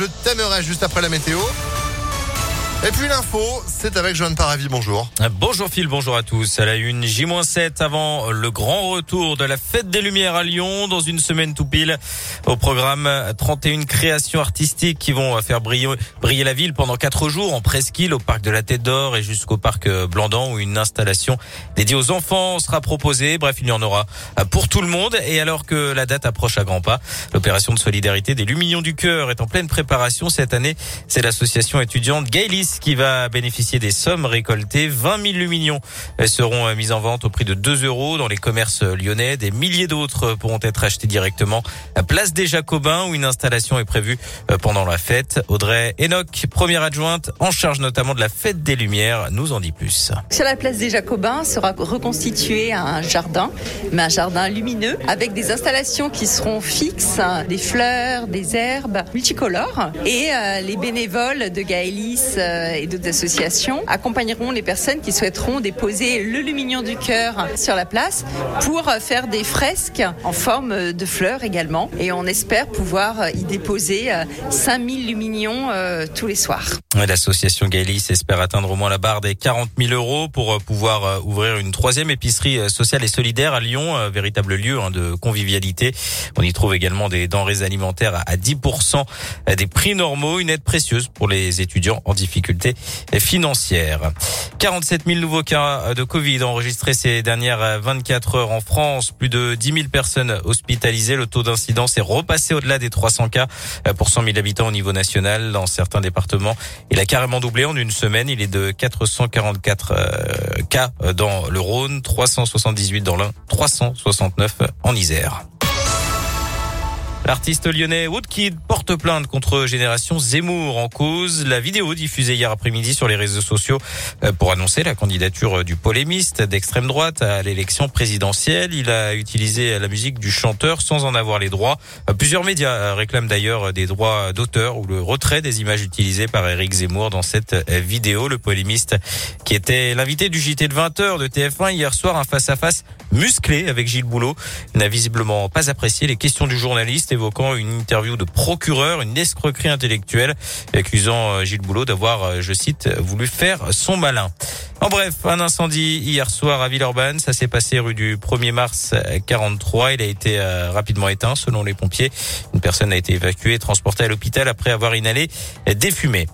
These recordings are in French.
Le thème juste après la météo. Et puis l'info, c'est avec Joanne Paravi, bonjour. Bonjour Phil, bonjour à tous. À la une, J-7 avant le grand retour de la Fête des Lumières à Lyon dans une semaine tout pile. Au programme, 31 créations artistiques qui vont faire briller, briller la ville pendant quatre jours en presqu'île au parc de la Tête d'Or et jusqu'au parc Blandan où une installation dédiée aux enfants sera proposée. Bref, il y en aura pour tout le monde. Et alors que la date approche à grands pas, l'opération de solidarité des Luminions du Cœur est en pleine préparation cette année. C'est l'association étudiante Qui va bénéficier des sommes récoltées. 20 000 luminions seront euh, mises en vente au prix de 2 euros dans les commerces lyonnais. Des milliers d'autres pourront être achetés directement à Place des Jacobins où une installation est prévue euh, pendant la fête. Audrey Enoch, première adjointe en charge notamment de la fête des Lumières, nous en dit plus. Sur la Place des Jacobins sera reconstitué un jardin, mais un jardin lumineux avec des installations qui seront fixes, des fleurs, des herbes multicolores et euh, les bénévoles de Gaëlis euh, et d'autres associations accompagneront les personnes qui souhaiteront déposer le lumignon du cœur sur la place pour faire des fresques en forme de fleurs également. Et on espère pouvoir y déposer 5000 euh, luminions euh, tous les soirs. L'association Gaëlis espère atteindre au moins la barre des 40 000 euros pour pouvoir ouvrir une troisième épicerie sociale et solidaire à Lyon, véritable lieu hein, de convivialité. On y trouve également des denrées alimentaires à 10% des prix normaux, une aide précieuse pour les étudiants en difficulté difficultés financières. 47 000 nouveaux cas de Covid enregistrés ces dernières 24 heures en France. Plus de 10 000 personnes hospitalisées. Le taux d'incidence est repassé au-delà des 300 cas pour 100 000 habitants au niveau national. Dans certains départements, il a carrément doublé en une semaine. Il est de 444 euh, cas dans le Rhône, 378 dans l'Ain, 369 en Isère. L'artiste lyonnais Woodkid porte plainte contre Génération Zemmour en cause la vidéo diffusée hier après-midi sur les réseaux sociaux euh, pour annoncer la candidature du polémiste d'extrême droite à l'élection présidentielle. Il a utilisé la musique du chanteur sans en avoir les droits. Euh, plusieurs médias réclament d'ailleurs des droits d'auteur ou le retrait des images utilisées par Eric Zemmour dans cette vidéo. Le polémiste qui était l'invité du JT de 20h de TF1 hier soir, un face-à-face musclé avec Gilles Boulot, n'a visiblement pas apprécié les questions du journaliste évoquant une interview de procureur, une escroquerie intellectuelle, accusant euh, Gilles Boulot d'avoir, euh, je cite, voulu faire son malin. En bref, un incendie hier soir à Villeurbanne. Ça s'est passé rue du 1er mars 43. Il a été euh, rapidement éteint selon les pompiers. Une personne a été évacuée et transportée à l'hôpital après avoir inhalé des fumées.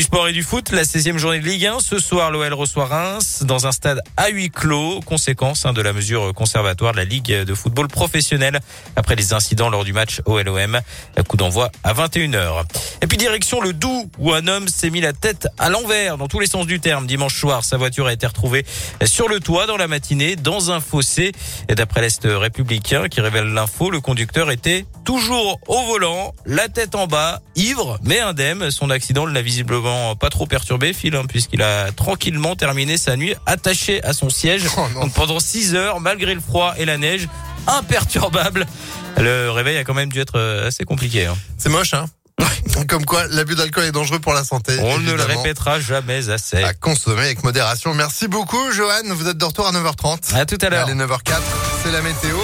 Du sport et du foot, la 16e journée de Ligue 1. Ce soir, l'OL reçoit Reims dans un stade à huis clos, conséquence hein, de la mesure conservatoire de la Ligue de football professionnel après les incidents lors du match OLOM. Coup d'envoi à 21h. Et puis direction le Doubs où un homme s'est mis la tête à l'envers dans tous les sens du terme dimanche soir. Sa voiture a été retrouvée sur le toit dans la matinée dans un fossé. Et d'après l'Est républicain qui révèle l'info, le conducteur était toujours au volant, la tête en bas, ivre mais indemne. Son accident l'a visiblement pas trop perturbé, Phil, hein, puisqu'il a tranquillement terminé sa nuit attaché à son siège oh pendant 6 heures malgré le froid et la neige. Imperturbable. Le réveil a quand même dû être euh, assez compliqué. Hein. C'est moche, hein Comme quoi, l'abus d'alcool est dangereux pour la santé. On ne le répétera jamais assez. À consommer avec modération. Merci beaucoup, Johan. Vous êtes de retour à 9h30. À tout à l'heure. Allez, 9h04, c'est la météo.